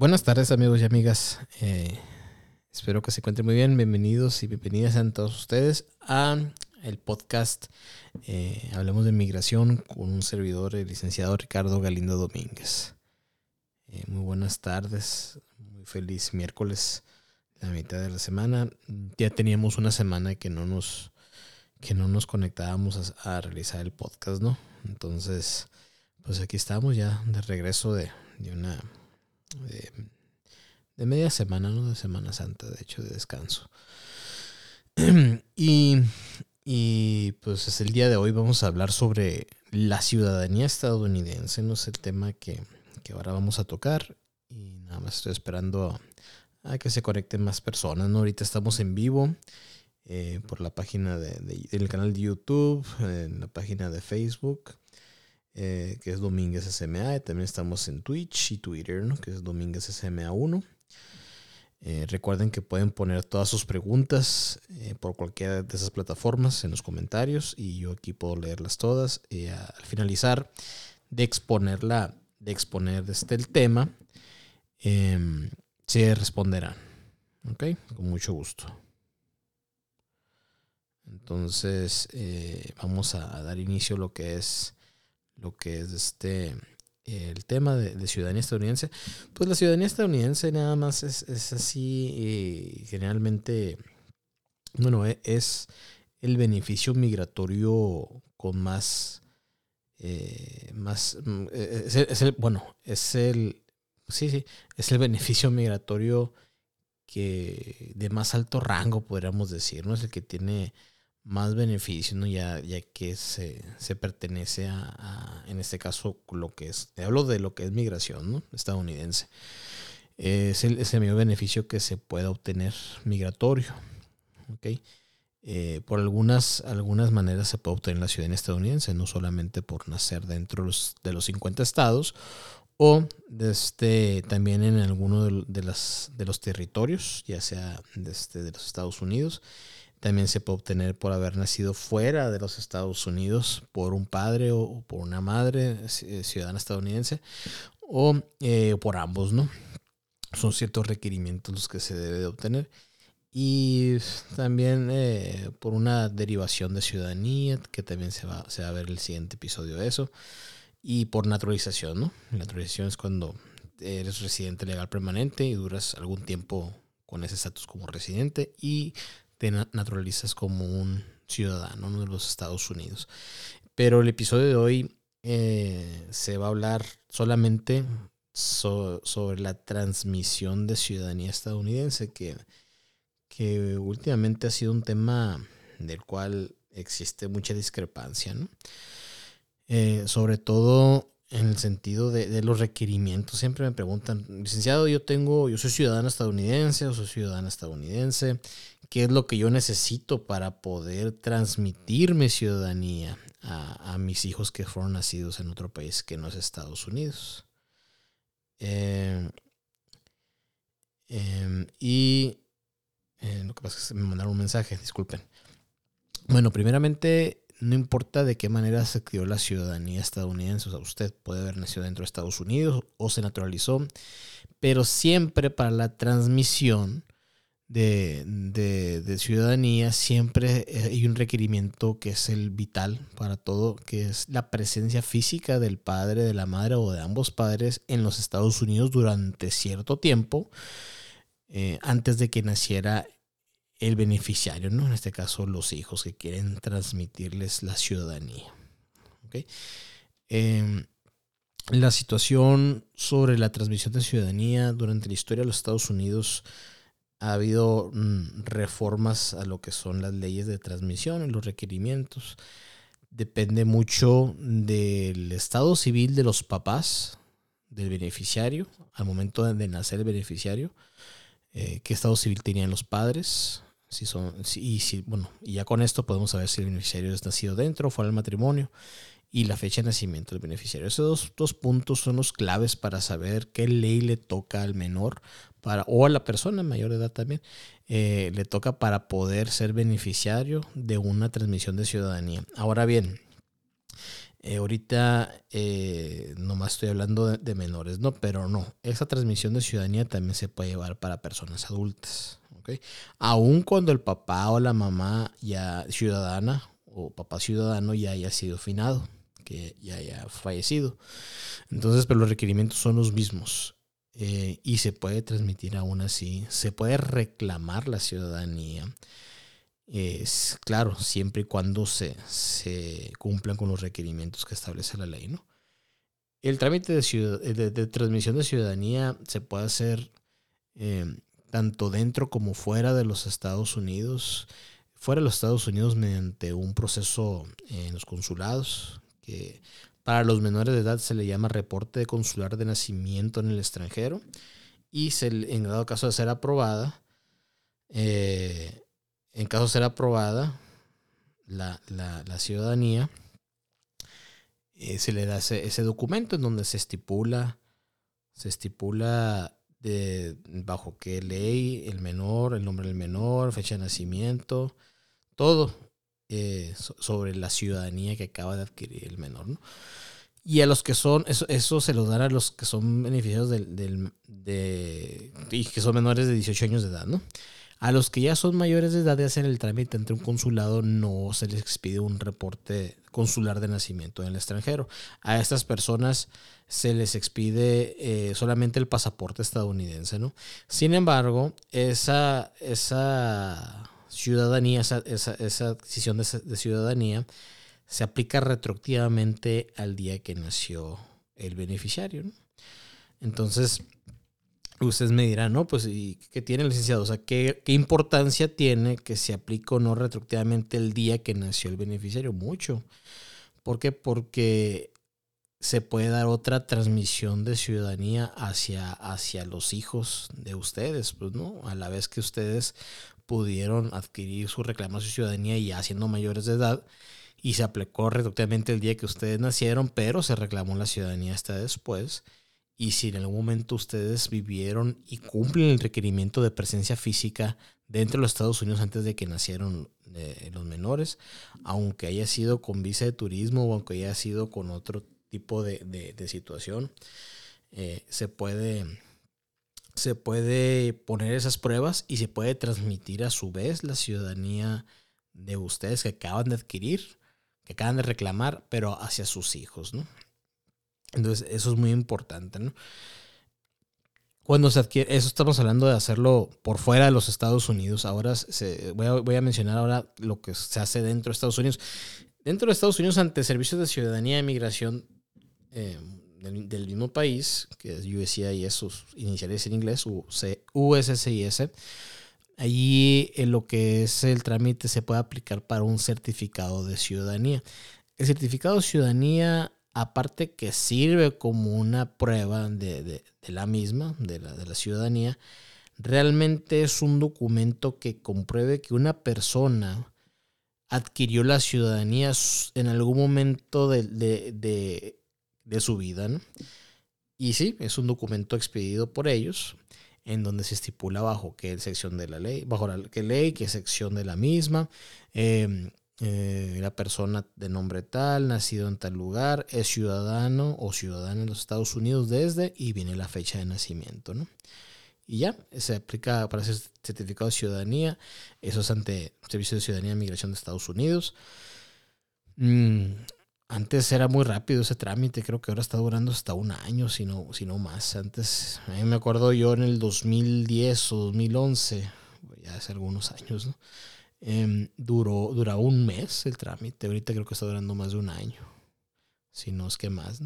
Buenas tardes amigos y amigas. Eh, espero que se encuentren muy bien. Bienvenidos y bienvenidas a todos ustedes a el podcast eh, Hablemos de Migración con un servidor, el licenciado Ricardo Galindo Domínguez. Eh, muy buenas tardes, muy feliz miércoles, la mitad de la semana. Ya teníamos una semana que no nos, que no nos conectábamos a, a realizar el podcast, ¿no? Entonces, pues aquí estamos ya de regreso de, de una de, media semana, ¿no? De Semana Santa, de hecho, de descanso. y, y pues es el día de hoy vamos a hablar sobre la ciudadanía estadounidense, no es el tema que, ahora vamos a tocar. Y nada más estoy esperando a, que se conecten más personas, ¿no? Ahorita estamos en vivo. Eh, por la página de, del canal de YouTube, en la página de Facebook, eh, que es Domínguez SMA. También estamos en Twitch y Twitter, que es Domínguez SMA1. Eh, recuerden que pueden poner todas sus preguntas eh, por cualquiera de esas plataformas en los comentarios y yo aquí puedo leerlas todas. Al finalizar de exponerla, de exponer este el tema, em, se responderán. ¿Ok? Con mucho gusto. Entonces, vamos a dar inicio a lo que es lo que es este el tema de, ciudadanía estadounidense, pues la ciudadanía estadounidense nada más es, así, y generalmente, bueno, e, es el beneficio migratorio con más, eh, más, mm, e, e, es el, bueno, es el, sí, sí, es el beneficio migratorio que de más alto rango, podríamos decir, ¿no? Es el que tiene más beneficio, ¿no? ya, ya que se, se pertenece a, en este caso, lo que es, hablo de lo que es migración ¿no? estadounidense. Es el, es el mayor beneficio que se pueda obtener migratorio. ¿okay? Eh, por algunas, algunas maneras se puede obtener la ciudadanía estadounidense, no solamente por nacer dentro de los 50 estados o desde, también en alguno de, de, las, de los territorios, ya sea desde de los Estados Unidos también se puede obtener por haber nacido fuera de los Estados Unidos por un padre o por una madre eh, ciudadana estadounidense o eh, por ambos, ¿no? Son ciertos requerimientos los que se debe de obtener. Y también eh, por una derivación de ciudadanía, que también se va, se va a ver el siguiente episodio de eso. Y por naturalización, ¿no? Naturalización es cuando eres residente legal permanente y duras algún tiempo con ese estatus como residente y te naturalizas como un ciudadano de los Estados Unidos. Pero el episodio de hoy eh, se va a hablar solamente sobre la transmisión de ciudadanía estadounidense, que, que últimamente ha sido un tema del cual existe mucha discrepancia, eh, sobre todo en el sentido de, los requerimientos. Siempre me preguntan, licenciado, yo tengo, yo soy ciudadano estadounidense o soy ciudadana estadounidense, ¿qué es lo que yo necesito para poder transmitir mi ciudadanía a, mis hijos que fueron nacidos en otro país que no es Estados Unidos? Em, em, y eh, lo que pasa es que me mandaron un mensaje, disculpen. Bueno, primeramente no importa de qué manera se creó la ciudadanía estadounidense, o sea, usted puede haber nacido dentro de Estados Unidos o se naturalizó, pero siempre para la transmisión de, de, ciudadanía siempre hay un requerimiento que es el vital para todo, que es la presencia física del padre, de la madre o de ambos padres en los Estados Unidos durante cierto tiempo, eh, antes de que naciera el beneficiario, ¿no? En este caso, los hijos que quieren transmitirles la ciudadanía. Em, la situación sobre la transmisión de ciudadanía durante la historia de los Estados Unidos ha habido mm, reformas a lo que son las leyes de transmisión y los requerimientos. Depende mucho del estado civil de los papás, del beneficiario, al momento de nacer el beneficiario, eh, qué estado civil tenían los padres, si son, y si, bueno, y ya con esto podemos saber si el beneficiario es nacido dentro o fuera del matrimonio y la fecha de nacimiento del beneficiario. Esos dos, puntos son los claves para saber qué ley le toca al menor para, o a la persona mayor de edad también, eh, le toca para poder ser beneficiario de una transmisión de ciudadanía. Ahora bien, Eh, ahorita eh, nomás estoy hablando de, menores, ¿no? Pero no, esa transmisión de ciudadanía también se puede llevar para personas adultas. ¿Okay? Aun cuando el papá o la mamá ya ciudadana o papá ciudadano ya haya sido finado, que ya haya fallecido. Entonces, pero los requerimientos son los mismos. Eh, y se puede transmitir aún así. Se puede reclamar la ciudadanía es claro, siempre y cuando se, se cumplan con los requerimientos que establece la ley, ¿no? El trámite de, transmisión de ciudadanía se puede hacer eh, tanto dentro como fuera de los Estados Unidos. Fuera de los Estados Unidos mediante un proceso en los consulados, que para los menores de edad se le llama reporte de consular de nacimiento en el extranjero. Y en dado caso de ser aprobada, eh, en caso de ser aprobada la, ciudadanía, eh, se le da ese, documento en donde se estipula, se estipula de bajo qué ley el menor, el nombre del menor, fecha de nacimiento, todo eh, sobre la ciudadanía que acaba de adquirir el menor, ¿no? Y a los que son, eso, eso se lo dan a los que son beneficiarios del, del, de, y que son menores de 18 años de edad, ¿no? A los que ya son mayores de edad de hacer el trámite entre un consulado no se les expide un reporte consular de nacimiento en el extranjero. A estas personas se les expide eh, solamente el pasaporte estadounidense, ¿no? Sin embargo, esa, esa ciudadanía, esa, esa, adquisición de, ciudadanía se aplica retroactivamente al día que nació el beneficiario. Entonces, ustedes me dirán, ¿no? Pues, ¿y qué tiene el licenciado? O sea, ¿qué, importancia tiene que se aplique o no retroactivamente el día que nació el beneficiario? Mucho. ¿Por qué? Porque se puede dar otra transmisión de ciudadanía hacia, hacia los hijos de ustedes, pues, ¿no? A la vez que ustedes pudieron adquirir su reclamación de ciudadanía ya siendo mayores de edad y se aplicó retroactivamente el día que ustedes nacieron, pero se reclamó la ciudadanía hasta después y si en algún momento ustedes vivieron y cumplen el requerimiento de presencia física dentro de los Estados Unidos antes de que nacieron eh, los menores, aunque haya sido con visa de turismo o aunque haya sido con otro tipo de, situación, eh, se, puede, se puede poner esas pruebas y se puede transmitir a su vez la ciudadanía de ustedes que acaban de adquirir, que acaban de reclamar, pero hacia sus hijos, ¿no? Entonces, eso es muy importante. Cuando se adquiere, eso estamos hablando de hacerlo por fuera de los Estados Unidos. Ahora se, voy, a, mencionar ahora lo que se hace dentro de Estados Unidos. Dentro de Estados Unidos, ante servicios de ciudadanía e migración eh, del, mismo país, que es USCIS, sus iniciales en inglés, USCIS, allí en lo que es el trámite se puede aplicar para un certificado de ciudadanía. El certificado de ciudadanía aparte que sirve como una prueba de, la misma, de la, ciudadanía, realmente es un documento que compruebe que una persona adquirió la ciudadanía en algún momento de, su vida. Y sí, es un documento expedido por ellos, en donde se estipula bajo qué sección de la ley, bajo la, qué ley, qué sección de la misma, eh, eh, la persona de nombre tal, nacido en tal lugar, es ciudadano o ciudadana en los Estados Unidos desde y viene la fecha de nacimiento, ¿no? Y ya, se aplica para ese certificado de ciudadanía, eso es ante Servicio de Ciudadanía y Migración de Estados Unidos. Mm, antes era muy rápido ese trámite, creo que ahora está durando hasta un año, si no, si no más. Antes, me acuerdo yo en el 2010 o 2011, ya hace algunos años, ¿no? Em, duró, un mes el trámite. Ahorita creo que está durando más de un año. Si no es que más.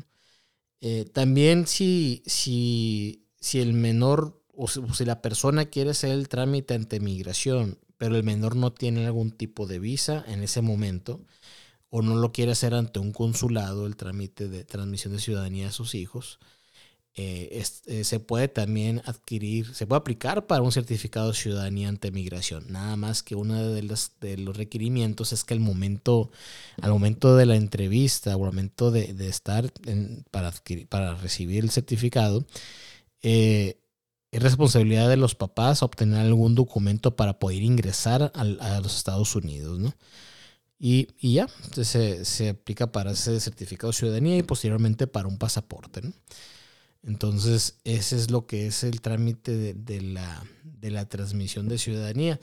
Eh, también si, si, si el menor o si, la persona quiere hacer el trámite ante migración, pero el menor no tiene algún tipo de visa en ese momento, o no lo quiere hacer ante un consulado, el trámite de transmisión de ciudadanía a sus hijos, eh, eh, se puede también adquirir, se puede aplicar para un certificado de ciudadanía ante migración. Nada más que uno de los, de los requerimientos es que el momento, al momento de la entrevista o al momento de, estar para, para recibir el certificado, eh, es responsabilidad de los papás obtener algún documento para poder ingresar a, a los Estados Unidos, ¿no? Y, ya, se, se, aplica para ese certificado de ciudadanía y posteriormente para un pasaporte. Entonces, ese es lo que es el trámite de, la, de la transmisión de ciudadanía.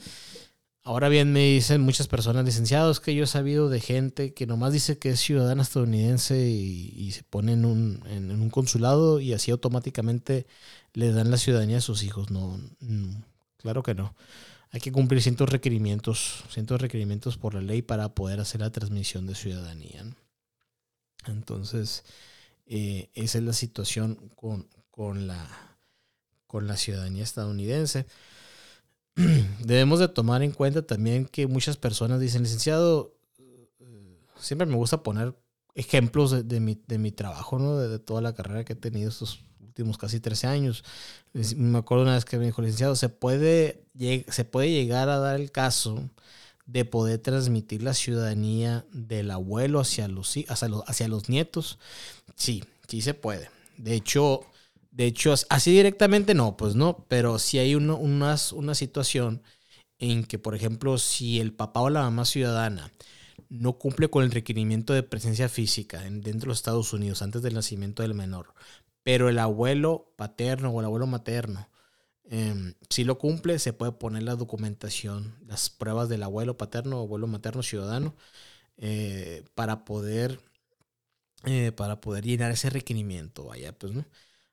Ahora bien, me dicen muchas personas licenciados que yo he sabido de gente que nomás dice que es ciudadana estadounidense y, se pone en un, en, un, consulado y así automáticamente le dan la ciudadanía a sus hijos. No, claro que no. Hay que cumplir ciertos requerimientos, ciertos requerimientos por la ley para poder hacer la transmisión de ciudadanía. Entonces, eh, esa es la situación con, con, la, con la ciudadanía estadounidense. debemos de tomar en cuenta también que muchas personas dicen, licenciado, eh, siempre me gusta poner ejemplos de, mi, de mi, trabajo, ¿no? De, toda la carrera que he tenido estos últimos casi 13 años. Me acuerdo una vez que me dijo, licenciado, ¿se puede, se puede llegar a dar el caso de poder transmitir la ciudadanía del abuelo hacia los, hacia los, hacia los nietos? Sí, sí se puede. De hecho, de hecho, así directamente no, pues no, pero si hay uno, una, una situación en que, por ejemplo, si el papá o la mamá ciudadana no cumple con el requerimiento de presencia física dentro de los Estados Unidos antes del nacimiento del menor, pero el abuelo paterno o el abuelo materno em, si lo cumple, se puede poner la documentación, las pruebas del abuelo paterno o abuelo materno ciudadano eh, para poder eh, para poder llenar ese requerimiento, vaya, pues, ¿no?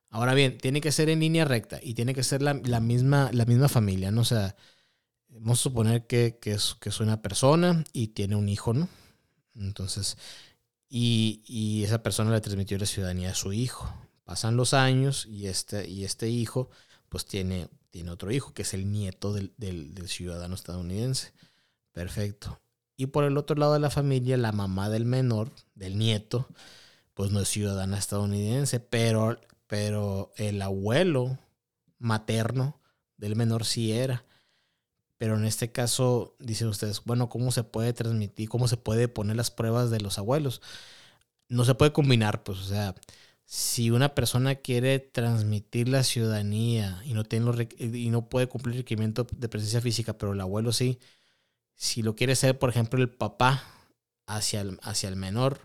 Ahora bien, tiene que ser en línea recta y tiene que ser la, misma, la misma familia, ¿no? O sea, vamos a suponer que, es, que es una persona y tiene un hijo, ¿no? Entonces, y, esa persona le transmitió la ciudadanía a su hijo. Pasan los años y este, y este hijo, pues tiene, tiene otro hijo, que es el nieto del, del ciudadano estadounidense. Perfecto. Y por el otro lado de la familia, la mamá del menor, del nieto, pues no es ciudadana estadounidense, pero pero el abuelo materno del menor sí era. Pero en este caso, dicen ustedes, bueno, ¿cómo se puede transmitir? ¿Cómo se puede poner las pruebas de los abuelos? No se puede combinar, pues, o sea, si una persona quiere transmitir la ciudadanía y no, tiene y no puede cumplir el requerimiento de presencia física, pero el abuelo sí, si lo quiere ser, por ejemplo, el papá hacia hacia el menor,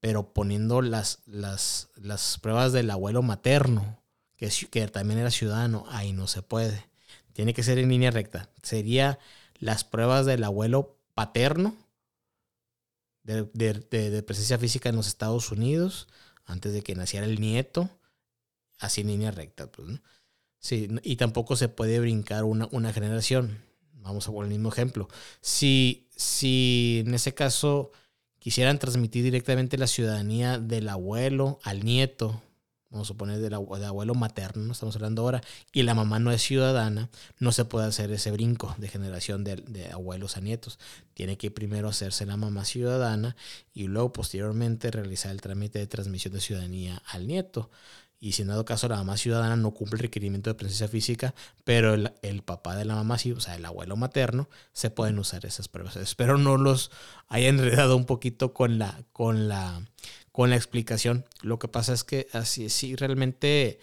pero poniendo las, las, las pruebas del abuelo materno, que, que también era ciudadano, ahí no se puede. Tiene que ser en línea recta. Sería las pruebas del abuelo paterno de, de, presencia física en los Estados Unidos, antes de que naciera el nieto, así en línea recta. Pues, sí, y tampoco se puede brincar una, una generación. Vamos a poner el mismo ejemplo. Si, si en ese caso quisieran transmitir directamente la ciudadanía del abuelo al nieto, vamos a suponer del, abuelo materno, estamos hablando ahora, y la mamá no es ciudadana, no se puede hacer ese brinco de generación de, de, abuelos a nietos. Tiene que primero hacerse la mamá ciudadana y luego posteriormente realizar el trámite de transmisión de ciudadanía al nieto. Y si en dado caso la mamá ciudadana no cumple el requerimiento de presencia física, pero el, papá de la mamá sí, o sea, el abuelo materno, se pueden usar esas pruebas. Espero no los haya enredado un poquito con la, con la, con la explicación. Lo que pasa es que así sí realmente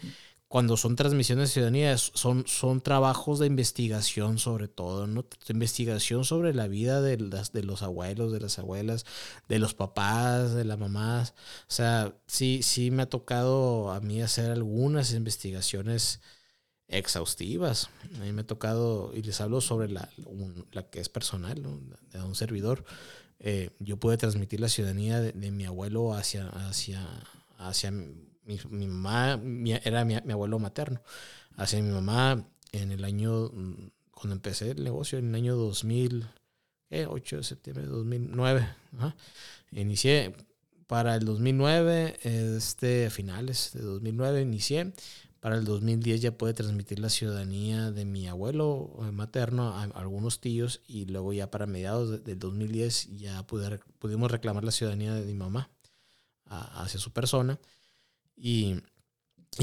cuando son transmisiones de ciudadanía, son, son trabajos de investigación sobre todo, ¿no? investigación sobre la vida de, las, de los abuelos, de las abuelas, de los papás, de las mamás. O sea, sí, sí me ha tocado a mí hacer algunas investigaciones exhaustivas. A mí me ha tocado, y les hablo sobre la, la que es personal, de un servidor. Eh, yo pude transmitir la ciudadanía de, de mi abuelo hacia, hacia, hacia mi, mamá era mi, abuelo materno. Hacia mi mamá en el año, mm, cuando empecé el negocio, en el año 2000, 8 de septiembre de 2009. Inicié para el 2009, este, finales de 2009 inicié. Para el 2010 ya pude transmitir la ciudadanía de mi abuelo eh, materno a, algunos tíos y luego ya para mediados del 2010 ya pudimos reclamar la ciudadanía de mi mamá hacia su persona. Y,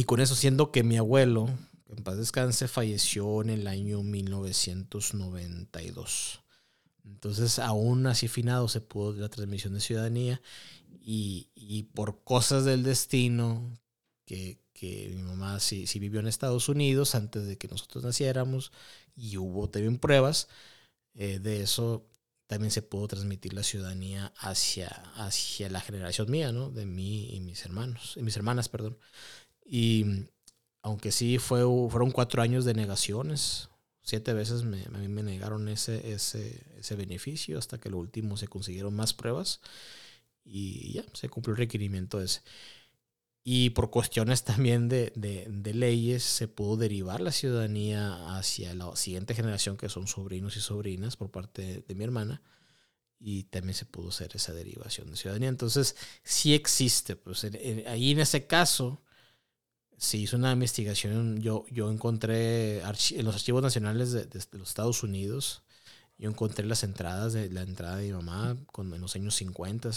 con eso, siendo que mi abuelo, en paz descanse, falleció en el año 1992. Entonces, aún así finado, se pudo la transmisión de ciudadanía y, por cosas del destino, que, mi mamá sí, sí, vivió en Estados Unidos antes de que nosotros naciéramos y hubo también pruebas eh, de eso, también se pudo transmitir la ciudadanía hacia, hacia la generación mía, ¿no? De mí y mis hermanos, y mis hermanas, perdón. Y aunque sí fue, fueron cuatro años de negaciones, siete veces me, a mí me negaron ese, ese, ese beneficio hasta que lo último se consiguieron más pruebas y ya se cumplió el requerimiento ese. Y por cuestiones también de, de, de, leyes se pudo derivar la ciudadanía hacia la siguiente generación, que son sobrinos y sobrinas por parte de, mi hermana. Y también se pudo hacer esa derivación de ciudadanía. Entonces, sí existe. Pues ahí en ese caso, se hizo una investigación. Yo, yo encontré en los archivos nacionales de, de, los Estados Unidos, yo encontré las entradas de la entrada de mi mamá con, en los años 50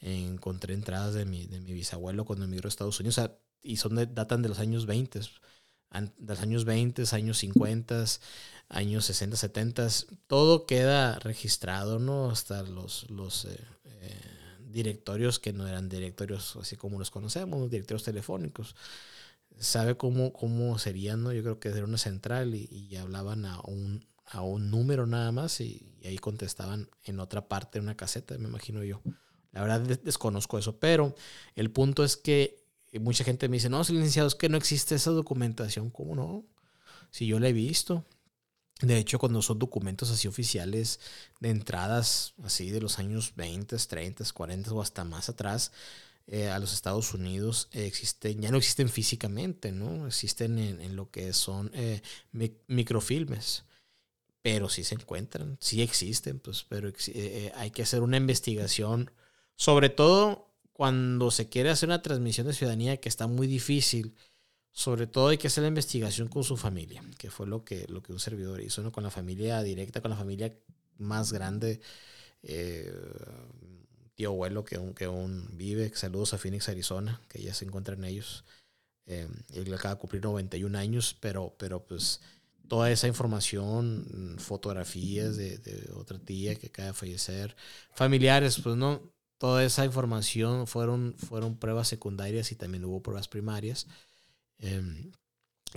encontré entradas de mi, de mi bisabuelo cuando emigró a Estados Unidos, y son datan de los años 20, de los años 20, años 50, años 60, 70, todo queda registrado, ¿no? Hasta los, los eh, eh, directorios que no eran directorios así como los conocemos, directorios telefónicos. Sabe cómo, cómo serían, ¿no? Yo creo que era una central y, y hablaban a un, a un número nada más y, y ahí contestaban en otra parte, de una caseta, me imagino yo. La verdad desconozco eso, pero el punto es que mucha gente me dice, no, licenciado, es que no existe esa documentación. ¿Cómo no? Si yo la he visto. De hecho, cuando son documentos así oficiales de entradas así de los años 20, 30, 40 o hasta más atrás eh, a los Estados Unidos, existen, ya no existen físicamente, ¿no? Existen en, lo que son eh, microfilmes pero sí se encuentran, sí existen, pues, pero eh, hay que hacer una investigación sobre todo cuando se quiere hacer una transmisión de ciudadanía que está muy difícil. Sobre todo hay que hacer la investigación con su familia, que fue lo que, lo que un servidor hizo, ¿no? con la familia directa, con la familia más grande, eh, tío abuelo que aún, que aún vive. Saludos a Phoenix, Arizona, que ya se encuentran ellos. Eh, él acaba de cumplir 91 años, pero, pero pues toda esa información, fotografías de, de otra tía que acaba de fallecer, familiares, pues no, toda esa información fueron, fueron pruebas secundarias y también hubo pruebas primarias. Em,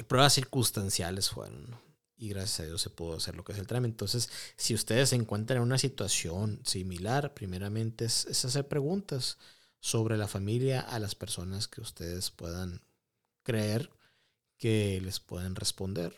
pruebas circunstanciales fueron, y gracias a Dios se pudo hacer lo que es el trámite. Entonces, si ustedes se encuentran en una situación similar, primeramente es, es hacer preguntas sobre la familia a las personas que ustedes puedan creer que les pueden responder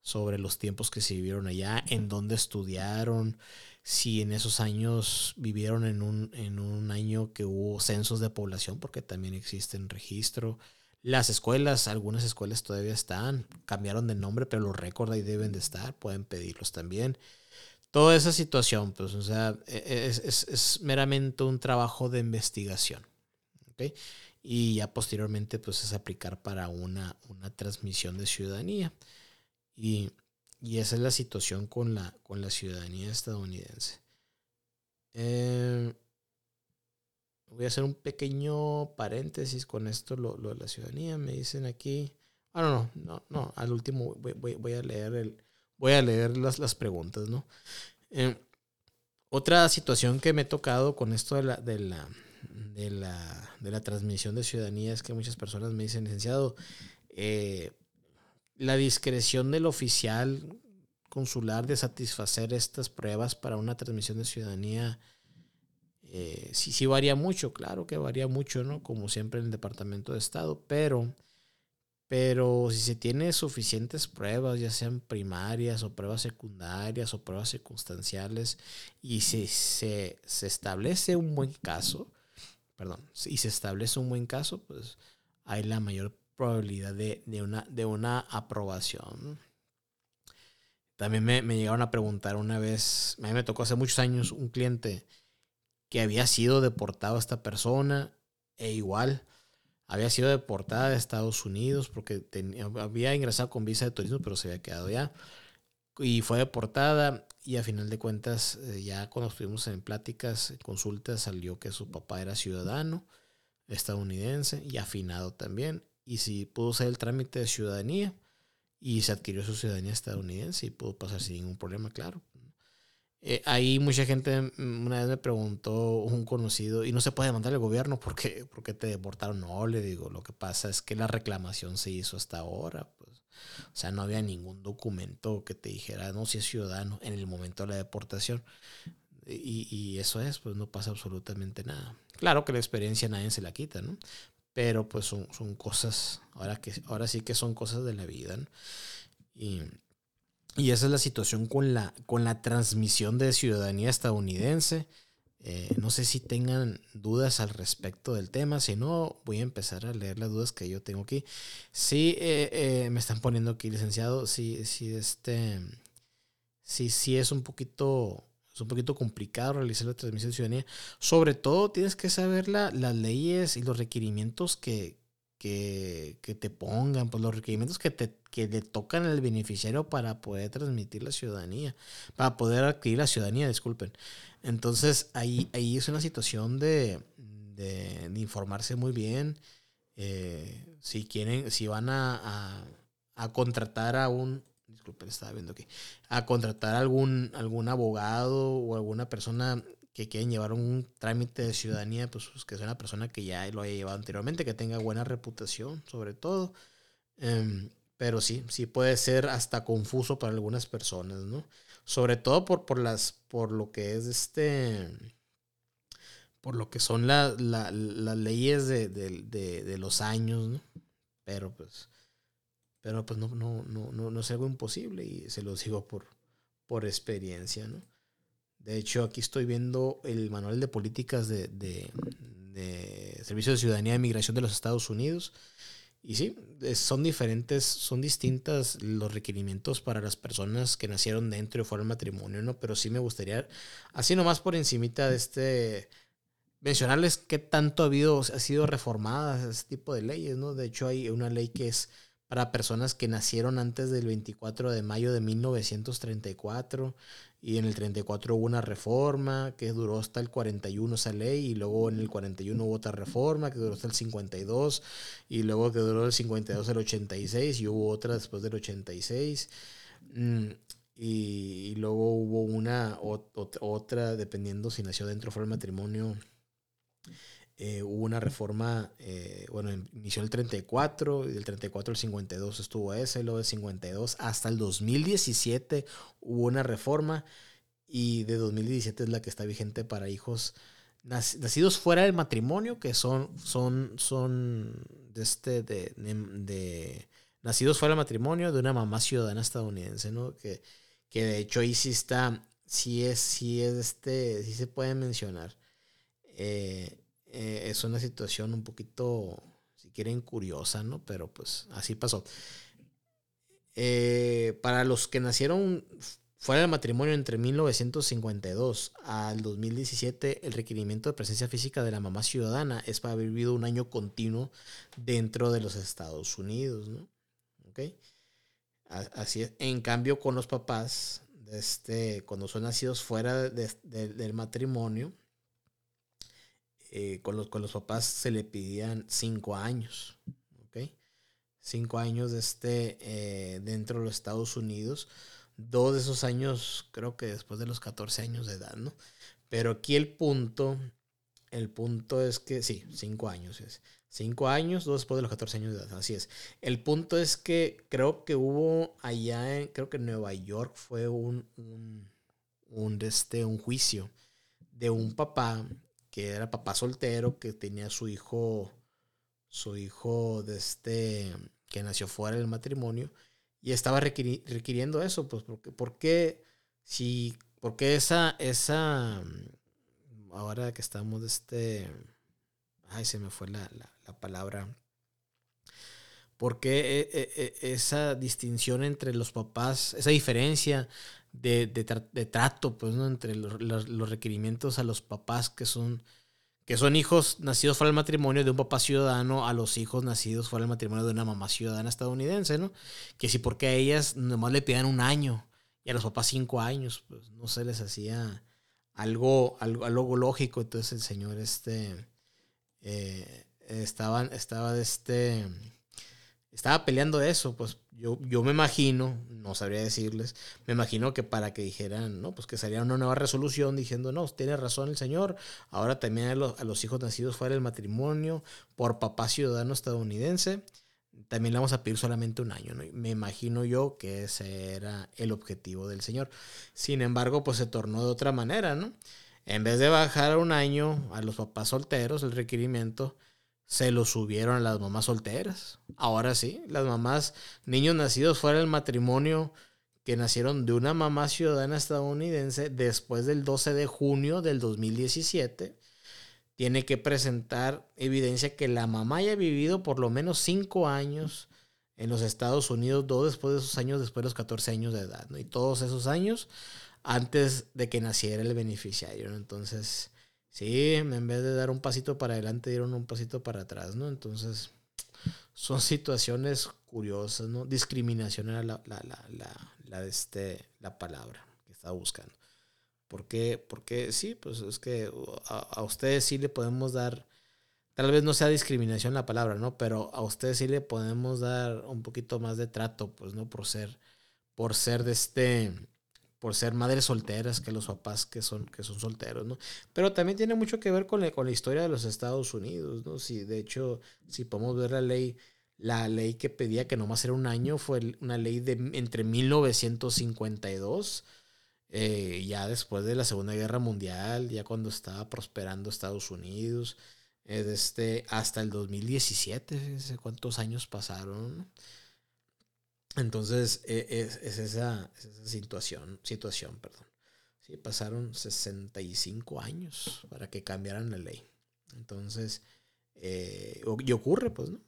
sobre los tiempos que se vivieron allá, en dónde estudiaron, si en esos años vivieron en un, en un año que hubo censos de población, porque también existen registro. Las escuelas, algunas escuelas todavía están, cambiaron de nombre, pero los récords ahí deben de estar, pueden pedirlos también. Toda esa situación, pues, o sea, e, e, es, es, es meramente un trabajo de investigación. ¿okay? Y ya posteriormente, pues, es aplicar para una, una transmisión de ciudadanía. Y y esa es la situación con la, con la ciudadanía estadounidense. Eh, voy a hacer un pequeño paréntesis con esto, lo, de la ciudadanía. Me dicen aquí. Ah, no, no, no, no. Al último voy, a leer el. Voy a leer las, las preguntas, ¿no? Eh, otra situación que me he tocado con esto de la, de la, de la, de la transmisión de ciudadanía es que muchas personas me dicen, licenciado, eh, la discreción del oficial consular de satisfacer estas pruebas para una transmisión de ciudadanía eh, sí, sí varía mucho, claro que varía mucho, ¿no? Como siempre en el Departamento de Estado, pero, pero si se tiene suficientes pruebas, ya sean primarias o pruebas secundarias o pruebas circunstanciales, y si se, se establece un buen caso, perdón, si se establece un buen caso, pues hay la mayor probabilidad de, una, de una aprobación. También me, llegaron a preguntar una vez, a mí me tocó hace muchos años un cliente que había sido deportado a esta persona e igual había sido deportada de Estados Unidos porque había ingresado con visa de turismo pero se había quedado ya y fue deportada y a final de cuentas eh, ya cuando estuvimos en pláticas, consultas salió que su papá era ciudadano estadounidense y afinado también y si pudo hacer el trámite de ciudadanía y se adquirió su ciudadanía estadounidense y pudo pasar sin ningún problema, claro. Eh, ahí mucha gente mm, una vez me preguntó un conocido y no se puede demandar al gobierno porque, porque te deportaron. No, le digo, lo que pasa es que la reclamación se hizo hasta ahora. Pues. O sea, no había ningún documento que te dijera, no, si es ciudadano en el momento de la deportación. Y, y, eso es, pues no pasa absolutamente nada. Claro que la experiencia nadie se la quita, ¿no? Pero pues son, cosas, ahora, que, ahora sí que son cosas de la vida. Y, y esa es la situación con la, con la transmisión de ciudadanía estadounidense. Eh, no sé si tengan dudas al respecto del tema. Si no, voy a empezar a leer las dudas que yo tengo aquí. Sí, eh, eh, me están poniendo aquí, licenciado. Sí, sí, este. Sí, sí, es un poquito. Es un poquito complicado realizar la transmisión de ciudadanía. Sobre todo, tienes que saber las leyes y los requerimientos que, que, que, te pongan, pues los requerimientos que, te, que le tocan al beneficiario para poder transmitir la ciudadanía, para poder adquirir la ciudadanía, disculpen. Entonces ahí, ahí es una situación de, de, informarse muy bien. Eh, si quieren, si van a, a, contratar a un, disculpen, estaba viendo aquí, a contratar algún, algún abogado o alguna persona que quieren llevar un trámite de ciudadanía, pues, pues, que sea una persona que ya lo haya llevado anteriormente, que tenga buena reputación, sobre todo. Em, pero sí, sí puede ser hasta confuso para algunas personas, ¿no? Sobre todo por, por las, por lo que es este, por lo que son las leyes de, los años, ¿no? Pero pues, pero pues no, no, no, no, no es algo imposible y se lo digo por, por experiencia, ¿no? De hecho, aquí estoy viendo el manual de políticas de, de, de Servicio de Ciudadanía e Migración de los Estados Unidos y sí, son diferentes, son distintas los requerimientos para las personas que nacieron dentro y fuera del matrimonio, ¿no? Pero sí me gustaría, así nomás por encimita de este, mencionarles qué tanto ha habido, ha sido reformadas ese tipo de leyes, ¿no? De hecho hay una ley que es para personas que nacieron antes del 24 de mayo de 1934 y en el 34 hubo una reforma que duró hasta el 41 esa ley y luego en el 41 hubo otra reforma que duró hasta el 52 y luego que duró del 52 al 86 y hubo otra después del 86 mm, y, luego hubo una otra dependiendo si nació dentro o fuera del matrimonio eh, hubo una reforma, eh, bueno, inició el 34, y del 34 al 52 estuvo ese, luego del 52 hasta el 2017 hubo una reforma y de 2017 es la que está vigente para hijos nacidos fuera del matrimonio, que son, son, son de este, de, de, nacidos fuera del matrimonio de una mamá ciudadana estadounidense, ¿no? Que, que de hecho ahí sí está, sí es, sí es este, sí se puede mencionar. Eh, eh, es una situación un poquito, si quieren, curiosa, ¿no? Pero pues así pasó. Eh, para los que nacieron fuera del matrimonio entre 1952 al 2017, el requerimiento de presencia física de la mamá ciudadana es para haber vivido un año continuo dentro de los Estados Unidos, ¿no? ¿Ok? Así es. En cambio, con los papás, este, cuando son nacidos fuera del matrimonio, eh, con, los, con los papás se le pedían cinco años, ¿ok? Cinco años de este, eh, dentro de los Estados Unidos. Dos de esos años, creo que después de los 14 años de edad, ¿no? Pero aquí el punto, el punto es que, sí, cinco años es. Cinco años, dos después de los 14 años de edad, así es. El punto es que creo que hubo allá, en, creo que en Nueva York fue un, un, este, un juicio de un papá que era papá soltero, que tenía su hijo, su hijo de este, que nació fuera del matrimonio, y estaba requiriendo eso, pues, porque, ¿por qué, si, porque esa, esa, ahora que estamos de este, ay, se me fue la, la, palabra, porque e, e, esa distinción entre los papás, esa diferencia de, de, trato, pues, ¿no? Entre los, los, requerimientos a los papás que son, que son hijos nacidos fuera del matrimonio de un papá ciudadano a los hijos nacidos fuera del matrimonio de una mamá ciudadana estadounidense, ¿no? Que si porque a ellas nomás le piden un año y a los papás cinco años, pues no se les hacía algo, algo, algo lógico. Entonces el señor este eh, estaba, estaba de este estaba peleando eso, pues yo, yo me imagino, no sabría decirles, me imagino que para que dijeran, no, pues que saliera una nueva resolución diciendo, no, tiene razón el señor, ahora también a los, hijos nacidos fuera del matrimonio por papá ciudadano estadounidense, también le vamos a pedir solamente un año. ¿no? Me imagino yo que ese era el objetivo del Señor. Sin embargo, pues se tornó de otra manera, ¿no? En vez de bajar un año a los papás solteros, el requerimiento, se lo subieron a las mamás solteras. Ahora sí, las mamás, niños nacidos fuera del matrimonio, que nacieron de una mamá ciudadana estadounidense después del 12 de junio del 2017, tiene que presentar evidencia que la mamá haya vivido por lo menos cinco años en los Estados Unidos, dos después de esos años, después de los 14 años de edad, ¿no? Y todos esos años antes de que naciera el beneficiario, ¿no? Entonces, sí, en vez de dar un pasito para adelante, dieron un pasito para atrás, ¿no? Entonces, son situaciones curiosas, ¿no? Discriminación era la, la, la, la, este, la palabra que estaba buscando. Porque, porque sí, pues es que a, ustedes sí le podemos dar, tal vez no sea discriminación la palabra, ¿no? Pero a ustedes sí le podemos dar un poquito más de trato, pues, ¿no? Por ser, por ser de este, por ser madres solteras que los papás que son, que son solteros, ¿no? Pero también tiene mucho que ver con la, con la historia de los Estados Unidos, ¿no? Si, de hecho, si podemos ver la ley, la ley que pedía que nomás era un año fue una ley de entre 1952 eh, ya después de la Segunda Guerra Mundial, ya cuando estaba prosperando Estados Unidos, eh, este, hasta el 2017, cuántos años pasaron. Entonces, e, es, esa, situación, situación, perdón. Sí, pasaron 65 años para que cambiaran la ley. Entonces, eh, y ocurre, pues, ¿no?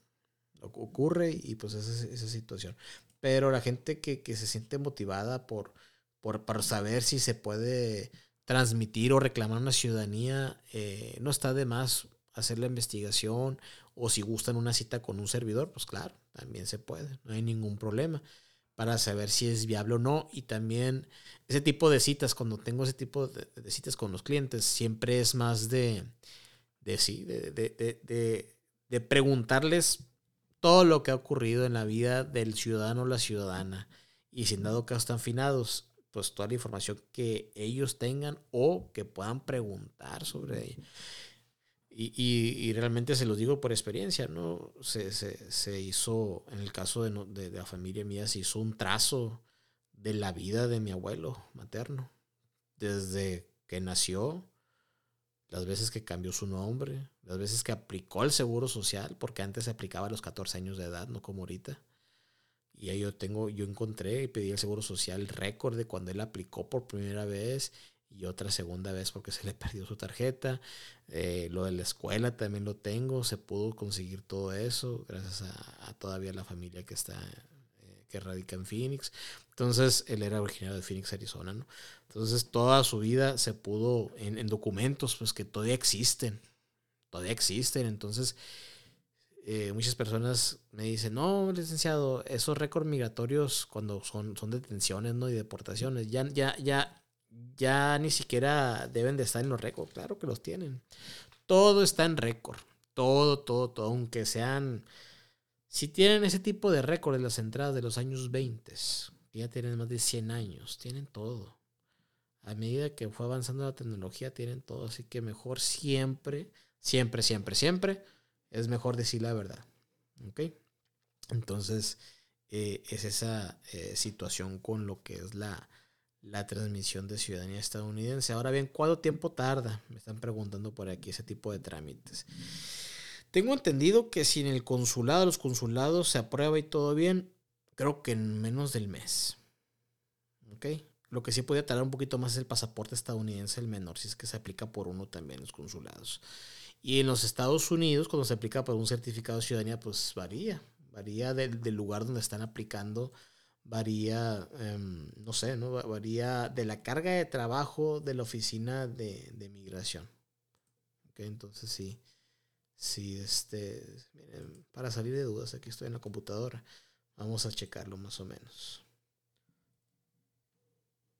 Ocurre y pues esa, esa situación. Pero la gente que, que se siente motivada por, por, saber si se puede transmitir o reclamar una ciudadanía, eh, no está de más hacer la investigación o si gustan una cita con un servidor, pues claro, también se puede, no hay ningún problema para saber si es viable o no. Y también ese tipo de citas, cuando tengo ese tipo de, citas con los clientes, siempre es más de, de sí, de, de, de, preguntarles todo lo que ha ocurrido en la vida del ciudadano o la ciudadana. Y si en dado caso están finados, pues toda la información que ellos tengan o que puedan preguntar sobre ella. Y, y, realmente se los digo por experiencia, ¿no? Se, se, se hizo, en el caso de, de, de, la familia mía, se hizo un trazo de la vida de mi abuelo materno. Desde que nació, las veces que cambió su nombre, las veces que aplicó el seguro social, porque antes se aplicaba a los 14 años de edad, no como ahorita y ahí yo tengo, yo encontré y pedí el seguro social récord de cuando él aplicó por primera vez y otra segunda vez porque se le perdió su tarjeta. Eh, lo de la escuela también lo tengo, se pudo conseguir todo eso gracias a, todavía la familia que está, eh, que radica en Phoenix. Entonces, él era originario de Phoenix, Arizona, ¿no? Entonces, toda su vida se pudo en, en documentos, pues que todavía existen, todavía existen. Entonces, eh, muchas personas me dicen, no, licenciado, esos récords migratorios cuando son, son detenciones ¿no? y deportaciones, ya, ya, ya, ya ni siquiera deben de estar en los récords. Claro que los tienen. Todo está en récord. Todo, todo, todo. Aunque sean... Si tienen ese tipo de récord en las entradas de los años 20, ya tienen más de 100 años, tienen todo. A medida que fue avanzando la tecnología, tienen todo. Así que mejor siempre, siempre, siempre, siempre es mejor decir la verdad. ¿Ok? Entonces, eh, es esa eh, situación con lo que es la, la transmisión de ciudadanía estadounidense. Ahora bien, ¿cuánto tiempo tarda? Me están preguntando por aquí ese tipo de trámites. Tengo entendido que si en el consulado, los consulados se aprueba y todo bien, creo que en menos del mes. ¿Ok? Lo que sí puede tardar un poquito más es el pasaporte estadounidense, el menor, si es que se aplica por uno también en los consulados. Y en los Estados Unidos, cuando se aplica por un certificado de ciudadanía, pues varía. Varía del, lugar donde están aplicando, varía, em, no sé, ¿no? varía de la carga de trabajo de la oficina de, de migración. Okay, entonces sí, sí, este, para salir de dudas, aquí estoy en la computadora. Vamos a checarlo más o menos.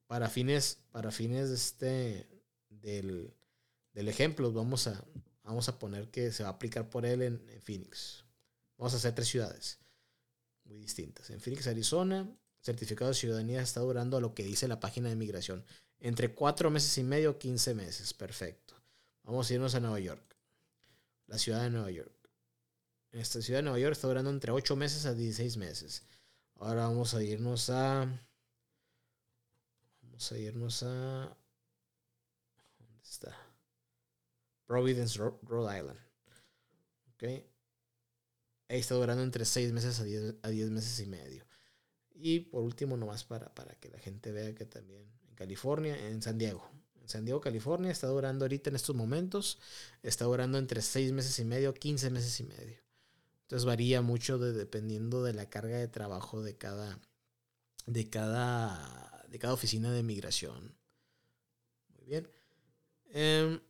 Para fines, para fines este, del, del ejemplo, vamos a, Vamos a poner que se va a aplicar por él en, Phoenix. Vamos a hacer tres ciudades muy distintas. En Phoenix, Arizona, certificado de ciudadanía está durando a lo que dice la página de migración. Entre cuatro meses y medio, 15 meses. Perfecto. Vamos a irnos a Nueva York. La ciudad de Nueva York. en esta ciudad de Nueva York está durando entre 8 meses a 16 meses. Ahora vamos a irnos a... Vamos a irnos a... ¿Dónde está? Providence, Rhode Island. ¿Ok? Ahí está durando entre 6 meses a 10, a 10 meses y medio. Y por último, nomás para, para que la gente vea que también en California, en San Diego. En San Diego, California, está durando ahorita en estos momentos, está durando entre 6 meses y medio, 15 meses y medio. Entonces varía mucho de, dependiendo de la carga de trabajo de cada, de cada, de cada oficina de migración. Muy bien. Em,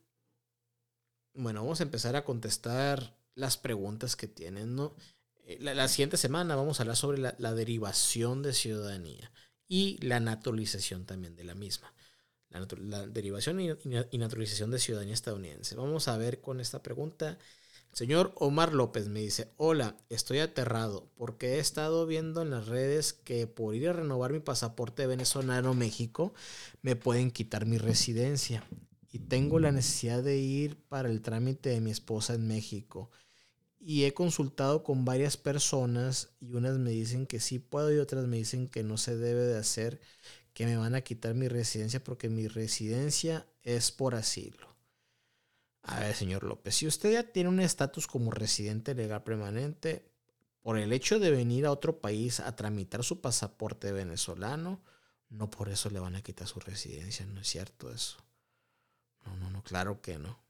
bueno, vamos a empezar a contestar las preguntas que tienen, ¿no? Eh, la, siguiente semana vamos a hablar sobre la, derivación de ciudadanía y la naturalización también de la misma. La, derivación y, y, naturalización de ciudadanía estadounidense. Vamos a ver con esta pregunta. Señor Omar López me dice, hola, estoy aterrado porque he estado viendo en las redes que por ir a renovar mi pasaporte venezolano México me pueden quitar mi residencia y tengo la necesidad de ir para el trámite de mi esposa en México y he consultado con varias personas y unas me dicen que sí puedo y otras me dicen que no se debe de hacer, que me van a quitar mi residencia porque mi residencia es por asilo. A ver, señor López, si usted ya tiene un estatus como residente legal permanente, por el hecho de venir a otro país a tramitar su pasaporte venezolano, no por eso le van a quitar su residencia, no es cierto eso. No, no, no, claro que no.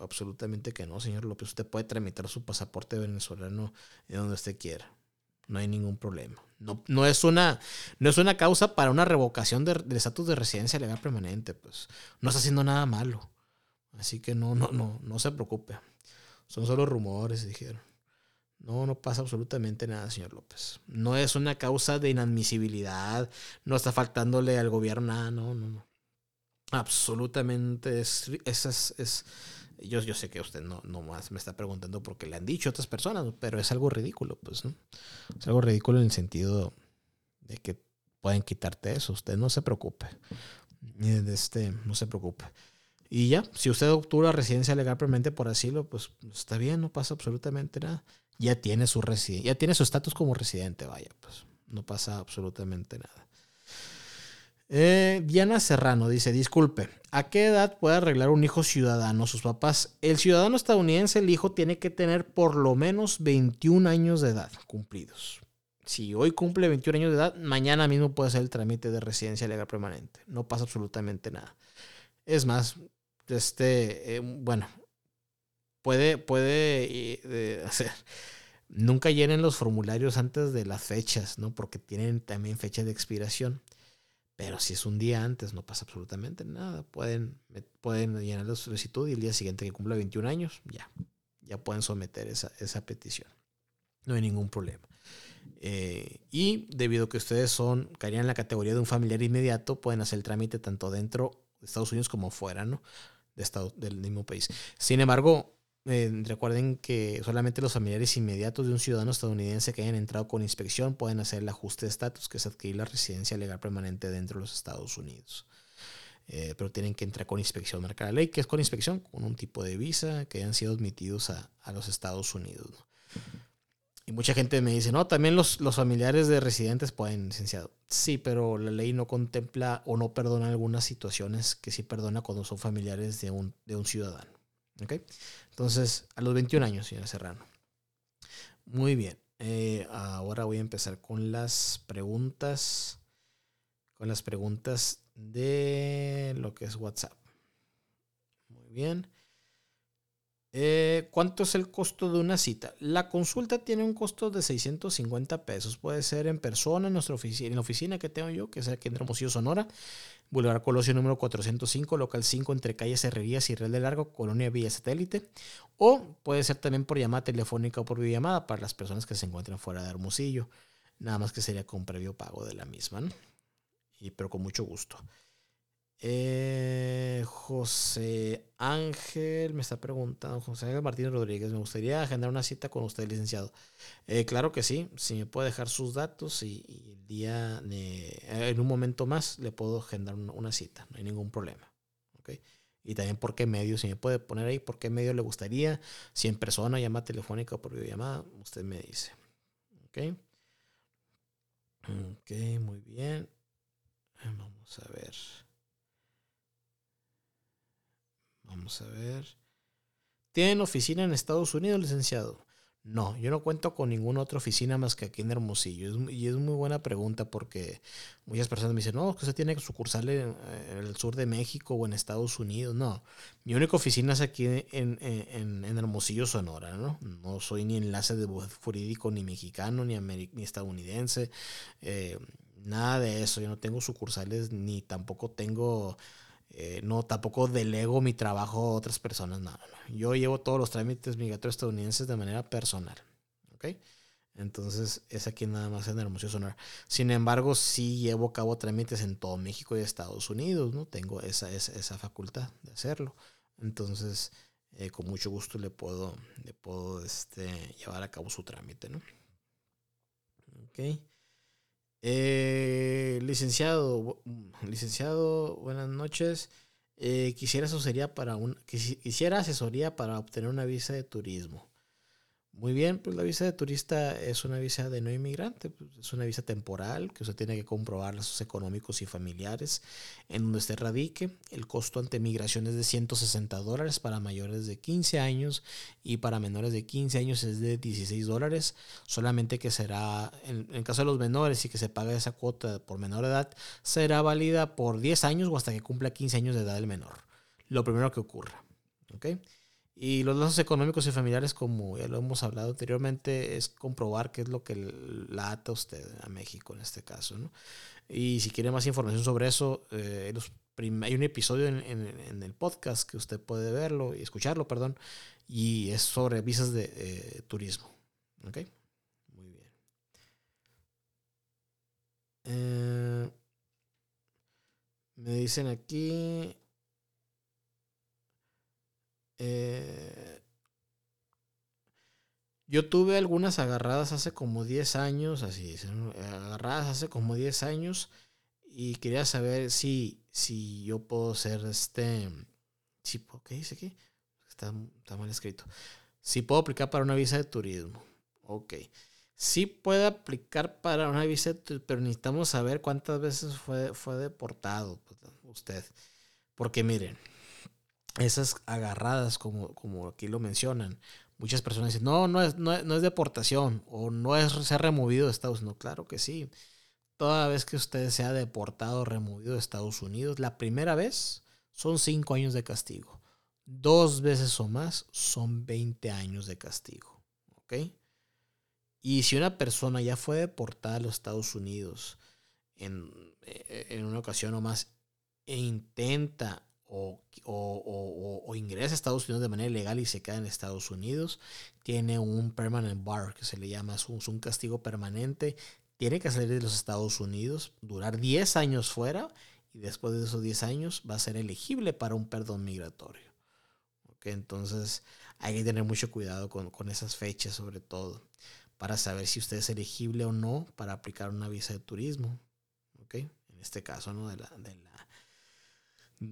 Absolutamente que no, señor López. Usted puede tramitar su pasaporte venezolano en donde usted quiera. No hay ningún problema. No, no, es, una, no es una causa para una revocación del estatus de residencia legal permanente. Pues no está haciendo nada malo. Así que no, no, no, no se preocupe. Son solo rumores, dijeron. No, no pasa absolutamente nada, señor López. No es una causa de inadmisibilidad. No está faltándole al gobierno nada. No, no, no. Absolutamente es, es, es yo, yo sé que usted no, no más me está preguntando porque le han dicho otras personas, pero es algo ridículo, pues, ¿no? Es algo ridículo en el sentido de que pueden quitarte eso. Usted no se preocupe. Este, no se preocupe. Y ya, si usted obtuvo residencia legal permanente por asilo, pues está bien, no pasa absolutamente nada. Ya tiene su ya tiene su estatus como residente, vaya, pues no pasa absolutamente nada. Eh, Diana Serrano dice, disculpe, ¿a qué edad puede arreglar un hijo ciudadano sus papás? El ciudadano estadounidense, el hijo tiene que tener por lo menos 21 años de edad cumplidos. Si hoy cumple 21 años de edad, mañana mismo puede hacer el trámite de residencia legal permanente. No pasa absolutamente nada. Es más, este, eh, bueno, puede, puede eh, hacer. Nunca llenen los formularios antes de las fechas, ¿no? Porque tienen también fecha de expiración. Pero si es un día antes, no pasa absolutamente nada. Pueden, pueden llenar la solicitud y el día siguiente que cumpla 21 años, ya, ya pueden someter esa, esa petición. No hay ningún problema. Eh, y debido a que ustedes son, caerían en la categoría de un familiar inmediato, pueden hacer el trámite tanto dentro de Estados Unidos como fuera, ¿no? De estado, del mismo país. Sin embargo, eh, recuerden que solamente los familiares inmediatos de un ciudadano estadounidense que hayan entrado con inspección pueden hacer el ajuste de estatus, que es adquirir la residencia legal permanente dentro de los Estados Unidos. Eh, pero tienen que entrar con inspección, marca la ley, que es con inspección, con un tipo de visa, que hayan sido admitidos a, los Estados Unidos. Y mucha gente me dice, no, también los, los familiares de residentes pueden, licenciado. Sí, pero la ley no contempla o no perdona algunas situaciones que sí perdona cuando son familiares de un, de un ciudadano. ¿Ok? Entonces, a los 21 años, señora Serrano. Muy bien. Eh, ahora voy a empezar con las preguntas. Con las preguntas de lo que es WhatsApp. Muy bien. Eh, ¿Cuánto es el costo de una cita? La consulta tiene un costo de 650 pesos. Puede ser en persona, en nuestra oficina, en la oficina que tengo yo, que es aquí en Hermosillo, Sonora. Boulevard Colosio número 405, local 5, entre calles Herrerías y Real de Largo, Colonia Villa Satélite. O puede ser también por llamada telefónica o por videollamada para las personas que se encuentran fuera de Hermosillo. Nada más que sería con previo pago de la misma, ¿no? Y, pero con mucho gusto. Eh, José Ángel me está preguntando, José Ángel Martínez Rodríguez, me gustaría agendar una cita con usted, licenciado. Eh, claro que sí, si me puede dejar sus datos y, el día, en un momento más, le puedo agendar una, cita, no hay ningún problema. ¿okay? Y también por qué medio, si me puede poner ahí por qué medio le gustaría, si en persona, llama telefónica o por videollamada, usted me dice. ¿Ok? Ok, muy bien. Vamos a ver. Vamos a ver. ¿Tienen oficina en Estados Unidos, licenciado? No, yo no cuento con ninguna otra oficina más que aquí en Hermosillo. y es muy buena pregunta porque muchas personas me dicen, no, que usted tiene sucursal en, el sur de México o en Estados Unidos. No, mi única oficina es aquí en, Hermosillo, Sonora, ¿no? No soy ni enlace de jurídico ni mexicano ni, ni estadounidense. Eh, nada de eso. Yo no tengo sucursales ni tampoco tengo eh, no, tampoco delego mi trabajo a otras personas. No, no, Yo llevo todos los trámites migratorios estadounidenses de manera personal. ¿Ok? Entonces, es aquí nada más en Hermosillo Sonora. Sin embargo, sí llevo a cabo trámites en todo México y Estados Unidos, ¿no? Tengo esa, esa, esa facultad de hacerlo. Entonces, eh, con mucho gusto le puedo, le puedo este, llevar a cabo su trámite, ¿no? Ok. Eh, licenciado, licenciado, buenas noches. Eh, quisiera asesoría para un, quisiera asesoría para obtener una visa de turismo. Muy bien, pues la visa de turista es una visa de no inmigrante, pues es una visa temporal que usted tiene que comprobar los económicos y familiares en donde usted radique. El costo ante migración es de 160 dólares para mayores de 15 años y para menores de 15 años es de 16 dólares. Solamente que será, en, en caso de los menores y que se paga esa cuota por menor edad, será válida por 10 años o hasta que cumpla 15 años de edad el menor. Lo primero que ocurra. ¿ok?, y los lazos económicos y familiares, como ya lo hemos hablado anteriormente, es comprobar qué es lo que la ata usted a México en este caso. ¿no? Y si quiere más información sobre eso, eh, hay un episodio en, en, el podcast que usted puede verlo y escucharlo, perdón, y es sobre visas de eh, turismo. ¿Ok? Muy bien. Eh, me dicen aquí eh, yo tuve algunas agarradas hace como 10 años, así agarradas hace como 10 años y quería saber si, si yo puedo ser este, si, ¿qué dice aquí? Está, mal escrito. Si puedo aplicar para una visa de turismo. Ok. Sí puede aplicar para una visa, pero necesitamos saber cuántas veces fue, fue deportado pues, usted. Porque miren, esas agarradas, como, como aquí lo mencionan, muchas personas dicen, no, no es, no, es deportación o no es ser removido de Estados Unidos. Claro que sí. Toda vez que usted sea deportado o removido de Estados Unidos, la primera vez son cinco años de castigo. Dos veces o más son 20 años de castigo. ¿Ok? Y si una persona ya fue deportada a los Estados Unidos en, eh, en una ocasión o más e intenta o, o, ingresa a Estados Unidos de manera ilegal y se queda en Estados Unidos, tiene un permanent bar, que se le llama, es un, castigo permanente, tiene que salir de los Estados Unidos, durar 10 años fuera y después de esos 10 años va a ser elegible para un perdón migratorio. ¿Okay? Entonces hay que tener mucho cuidado con, con esas fechas sobre todo para saber si usted es elegible o no para aplicar una visa de turismo. En este caso, ¿no? De la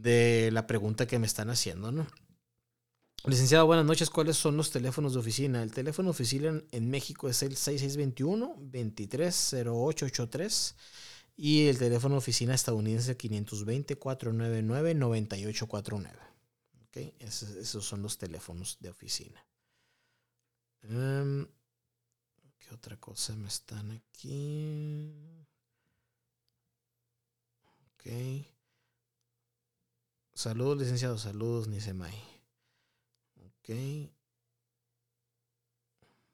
de la pregunta que me están haciendo, ¿no? Licenciado, buenas noches. ¿Cuáles son los teléfonos de oficina? El teléfono oficina en, México es el 6621-230883 y el teléfono oficina estadounidense 520-499-9849. ¿Okay? Esos, son los teléfonos de oficina. Em, ¿Qué otra cosa me están aquí? Ok. Saludos, licenciado. Saludos, Nisemay. Ok.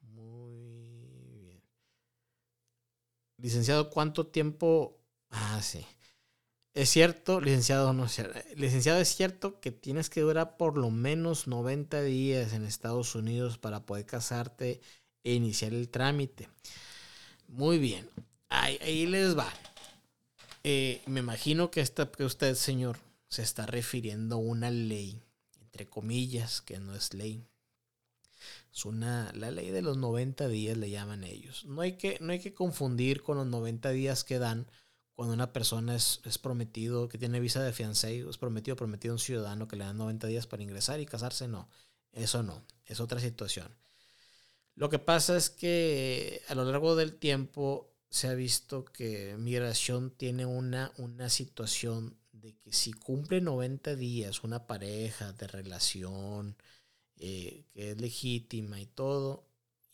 Muy bien. Licenciado, ¿cuánto tiempo? Ah, sí. Es cierto, licenciado, no es Licenciado, es cierto que tienes que durar por lo menos 90 días en Estados Unidos para poder casarte e iniciar el trámite. Muy bien. Ahí, les va. Eh, me imagino que, esta, que usted, señor, se está refiriendo a una ley, entre comillas, que no es ley. Es una, la ley de los 90 días le llaman ellos. No hay, que, no hay que confundir con los 90 días que dan cuando una persona es, es prometido, que tiene visa de fiancé, es prometido, prometido a un ciudadano que le dan 90 días para ingresar y casarse, no. Eso no, es otra situación. Lo que pasa es que a lo largo del tiempo se ha visto que migración tiene una, una situación de que si cumple 90 días una pareja de relación eh, que es legítima y todo,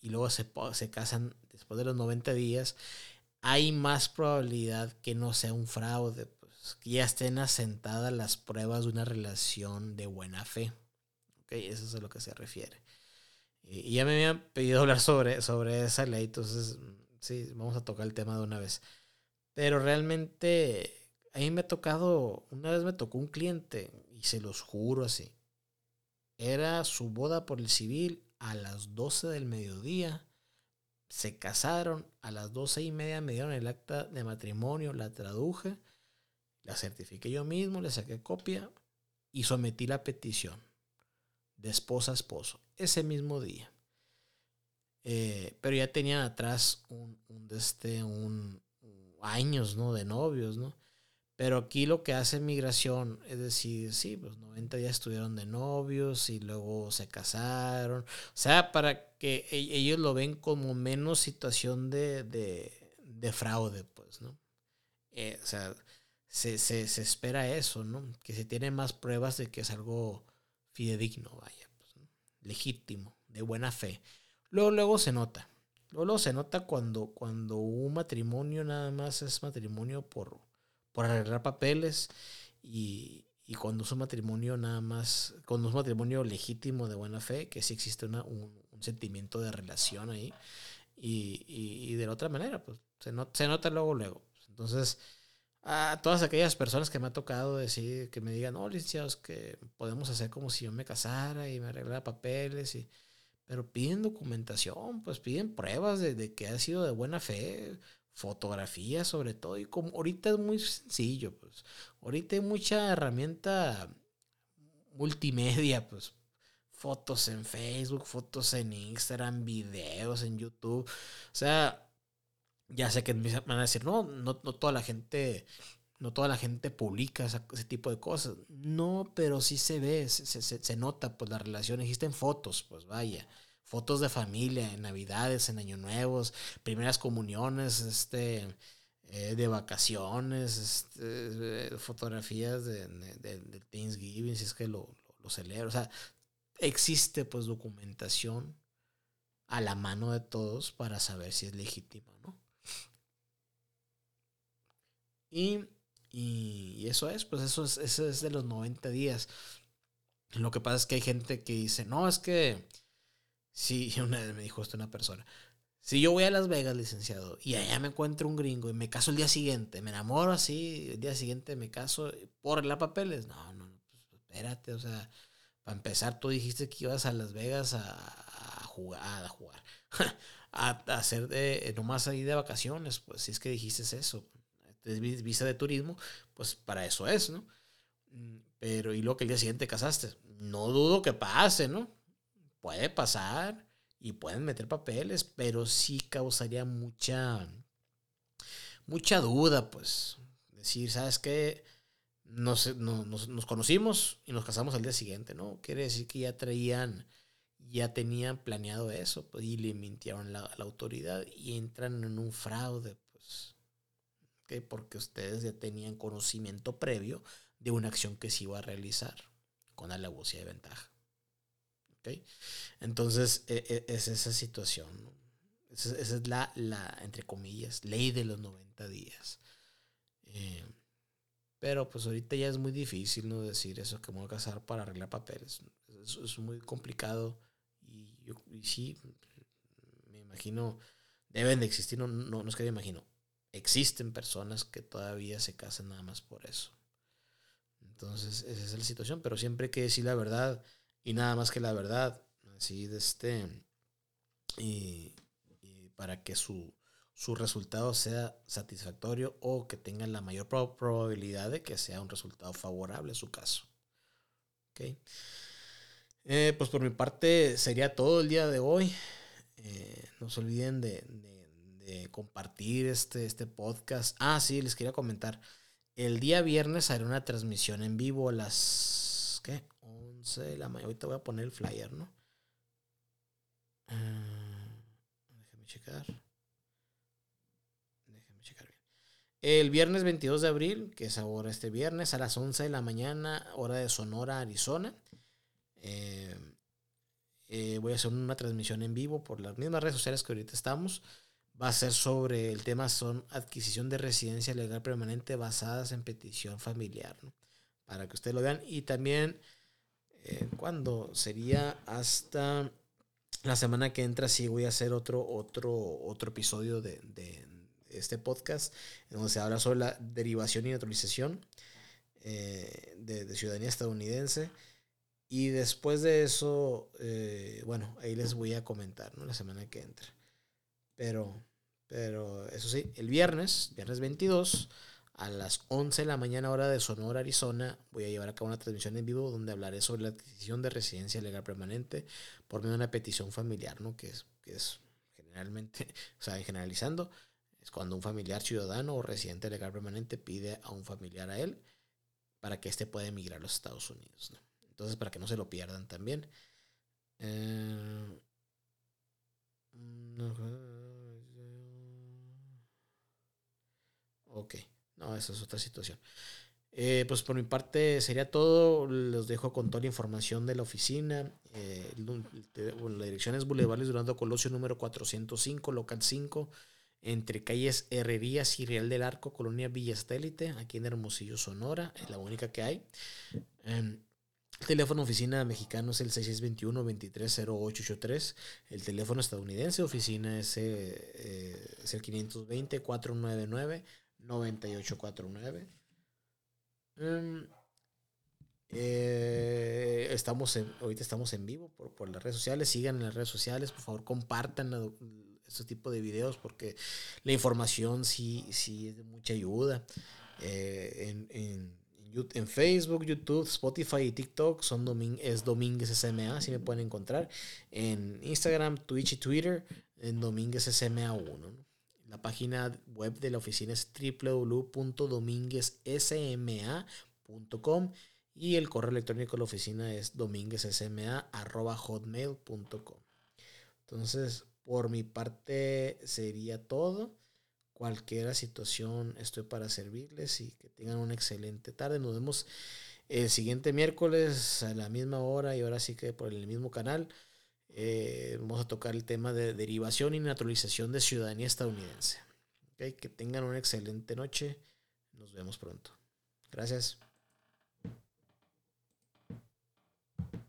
y luego se, se casan después de los 90 días, hay más probabilidad que no sea un fraude, pues, que ya estén asentadas las pruebas de una relación de buena fe. Okay, eso es a lo que se refiere. Y ya me habían pedido hablar sobre, sobre esa ley, entonces sí, vamos a tocar el tema de una vez. Pero realmente a mí me ha tocado, una vez me tocó un cliente, y se los juro así, era su boda por el civil a las 12 del mediodía. Se casaron a las 12 y media, me dieron el acta de matrimonio, la traduje, la certifiqué yo mismo, le saqué copia y sometí la petición de esposa a esposo ese mismo día. Eh, pero ya tenían atrás un, un, este, un, años ¿no? de novios, ¿no? Pero aquí lo que hace migración es decir, sí, pues 90 días estuvieron de novios y luego se casaron. O sea, para que e, ellos lo ven como menos situación de, de, fraude, pues, ¿no? Eh, o sea, se, se, espera eso, ¿no? Que se tiene más pruebas de que es algo fidedigno, vaya, pues, legítimo, de buena fe. Luego, luego se nota. Luego, luego se nota cuando, cuando un matrimonio nada más es matrimonio por por arreglar papeles y, y cuando es un matrimonio nada más, cuando es un matrimonio legítimo de buena fe, que sí existe una, un, sentimiento de relación ahí y, y, de la otra manera, pues se, se nota luego, luego. Entonces, a todas aquellas personas que me ha tocado decir, que me digan, no, licenciados, que podemos hacer como si yo me casara y me arreglara papeles, y, pero piden documentación, pues piden pruebas de, de que ha sido de buena fe fotografía sobre todo y como ahorita es muy sencillo pues ahorita hay mucha herramienta multimedia pues fotos en Facebook fotos en Instagram videos en YouTube o sea ya sé que me van a decir no no, no toda la gente no toda la gente publica ese, tipo de cosas. No pero sí se ve se, se, se nota pues la relación. Existen fotos pues vaya fotos de familia en Navidades, en Año Nuevos, primeras comuniones, este, eh, de vacaciones, este, fotografías de, de, Thanksgiving, si es que lo, lo, celebro. O sea, existe pues documentación a la mano de todos para saber si es legítima, ¿no? Y, y, eso es, pues eso es, eso es de los 90 días. Lo que pasa es que hay gente que dice, no, es que Sí, una vez me dijo esto una persona. Si yo voy a Las Vegas, licenciado, y allá me encuentro un gringo y me caso el día siguiente, me enamoro así, el día siguiente me caso por la papeles. No, no, pues espérate, o sea, para empezar, tú dijiste que ibas a Las Vegas a, jugar, a jugar, a, hacer de, nomás ahí de vacaciones, pues si es que dijiste eso, visa de turismo, pues para eso es, ¿no? Mm, pero y luego que el día siguiente casaste, no dudo que pase, ¿no? Puede pasar y pueden meter papeles, pero sí causaría mucha, mucha duda, pues. Decir, ¿sabes qué? Nos, nos, conocimos y nos casamos al día siguiente, ¿no? Quiere decir que ya traían, ya tenían planeado eso, pues, y le mintieron la, la autoridad y entran en un fraude, pues. Porque ustedes ya tenían conocimiento previo de una acción que se iba a realizar con alevosía de ventaja. Entonces, e, e, es esa situación. Esa, es la, la, entre comillas, ley de los 90 días. Eh, pero pues ahorita ya es muy difícil no decir eso que me voy a casar para arreglar papeles. Es, es muy complicado y, yo, sí, me imagino, deben de existir, no, no, no es que me imagino, existen personas que todavía se casan nada más por eso. Entonces, esa es la situación, pero siempre que decir la verdad y nada más que la verdad, así de este, y, para que su, su, resultado sea satisfactorio o que tenga la mayor probabilidad de que sea un resultado favorable a su caso. ¿Okay? Eh, pues por mi parte sería todo el día de hoy. Eh, no se olviden de, compartir este, este podcast. Ah, sí, les quería comentar. El día viernes haré una transmisión en vivo a las, ¿qué? 11 de la mañana. Ahorita voy a poner el flyer, ¿no? Ah, déjame checar. Déjame checar bien. El viernes 22 de abril, que es ahora este viernes, a las 11 de la mañana, hora de Sonora, Arizona. Eh, eh, voy a hacer una transmisión en vivo por las mismas redes sociales que ahorita estamos. Va a ser sobre el tema son adquisición de residencia legal permanente basadas en petición familiar, para que ustedes lo vean. Y también, eh, cuando sería hasta la semana que entra, sí voy a hacer otro, otro, otro episodio de, este podcast, donde se habla sobre la derivación y naturalización eh, de, de ciudadanía estadounidense. Y después de eso, eh, bueno, ahí les voy a comentar, ¿no? La semana que entra. Pero, pero eso sí, el viernes, viernes 22, a las 11 de la mañana hora de Sonora, Arizona, voy a llevar a cabo una transmisión en vivo donde hablaré sobre la adquisición de residencia legal permanente por medio de una petición familiar, ¿no? Que es, que es generalmente, o sea, generalizando, es cuando un familiar ciudadano o residente legal permanente pide a un familiar a él para que éste pueda emigrar a los Estados Unidos, ¿no? Entonces, para que no se lo pierdan también. Eh, ok, no, esa es otra situación. Eh, pues por mi parte sería todo. Los dejo con toda la información de la oficina. Eh, la dirección es Boulevard Durando Colosio número 405, local 5, entre calles Herrerías y Real del Arco, Colonia Villa Satélite, aquí en Hermosillo, Sonora. Es la única que hay. Em, el teléfono oficina mexicano es el 6621-230883. El teléfono estadounidense oficina es, eh, es el 520-499-9849. Em, eh, estamos ahorita estamos en vivo por, por, las redes sociales. Sigan en las redes sociales. Por favor, compartan este tipo de videos porque la información sí, sí es de mucha ayuda. Eh, en, en en Facebook, YouTube, Spotify y TikTok son es Domínguez SMA, así me pueden encontrar. En Instagram, Twitch y Twitter, en Domínguez SMA1. La página web de la oficina es www.dominguezsma.com y el correo electrónico de la oficina es dominguezsma.hotmail.com. Entonces, por mi parte sería todo cualquier situación estoy para servirles y que tengan una excelente tarde. Nos vemos el siguiente miércoles a la misma hora y ahora sí que por el mismo canal. Eh, vamos a tocar el tema de derivación y naturalización de ciudadanía estadounidense. Que tengan una excelente noche. Nos vemos pronto. Gracias.